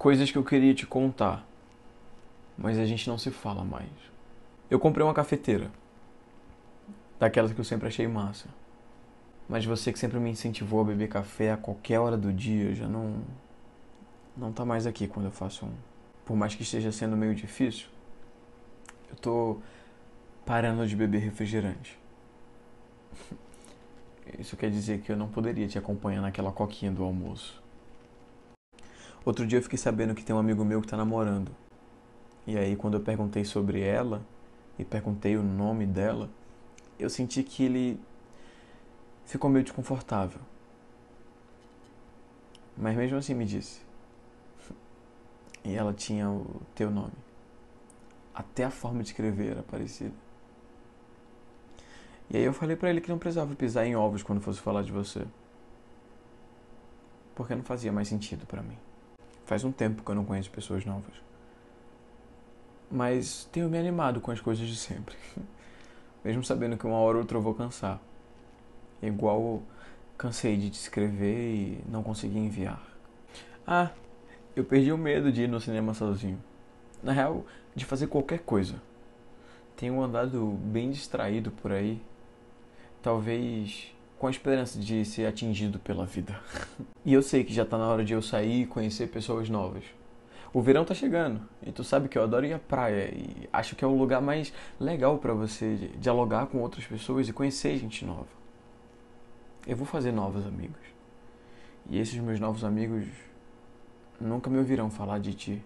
coisas que eu queria te contar, mas a gente não se fala mais. Eu comprei uma cafeteira, daquelas que eu sempre achei massa. Mas você que sempre me incentivou a beber café a qualquer hora do dia já não não tá mais aqui quando eu faço um. Por mais que esteja sendo meio difícil, eu tô parando de beber refrigerante. Isso quer dizer que eu não poderia te acompanhar naquela coquinha do almoço. Outro dia eu fiquei sabendo que tem um amigo meu que tá namorando. E aí quando eu perguntei sobre ela e perguntei o nome dela, eu senti que ele ficou meio desconfortável. Mas mesmo assim me disse. E ela tinha o teu nome. Até a forma de escrever era parecida. E aí eu falei para ele que não precisava pisar em ovos quando fosse falar de você. Porque não fazia mais sentido para mim. Faz um tempo que eu não conheço pessoas novas. Mas tenho me animado com as coisas de sempre. Mesmo sabendo que uma hora ou outra eu vou cansar. Igual cansei de te escrever e não consegui enviar. Ah, eu perdi o medo de ir no cinema sozinho. Na real, de fazer qualquer coisa. Tenho andado bem distraído por aí. Talvez com a esperança de ser atingido pela vida. e eu sei que já tá na hora de eu sair e conhecer pessoas novas. O verão tá chegando e tu sabe que eu adoro ir à praia e acho que é o lugar mais legal para você dialogar com outras pessoas e conhecer gente nova. Eu vou fazer novos amigos. E esses meus novos amigos nunca me ouvirão falar de ti.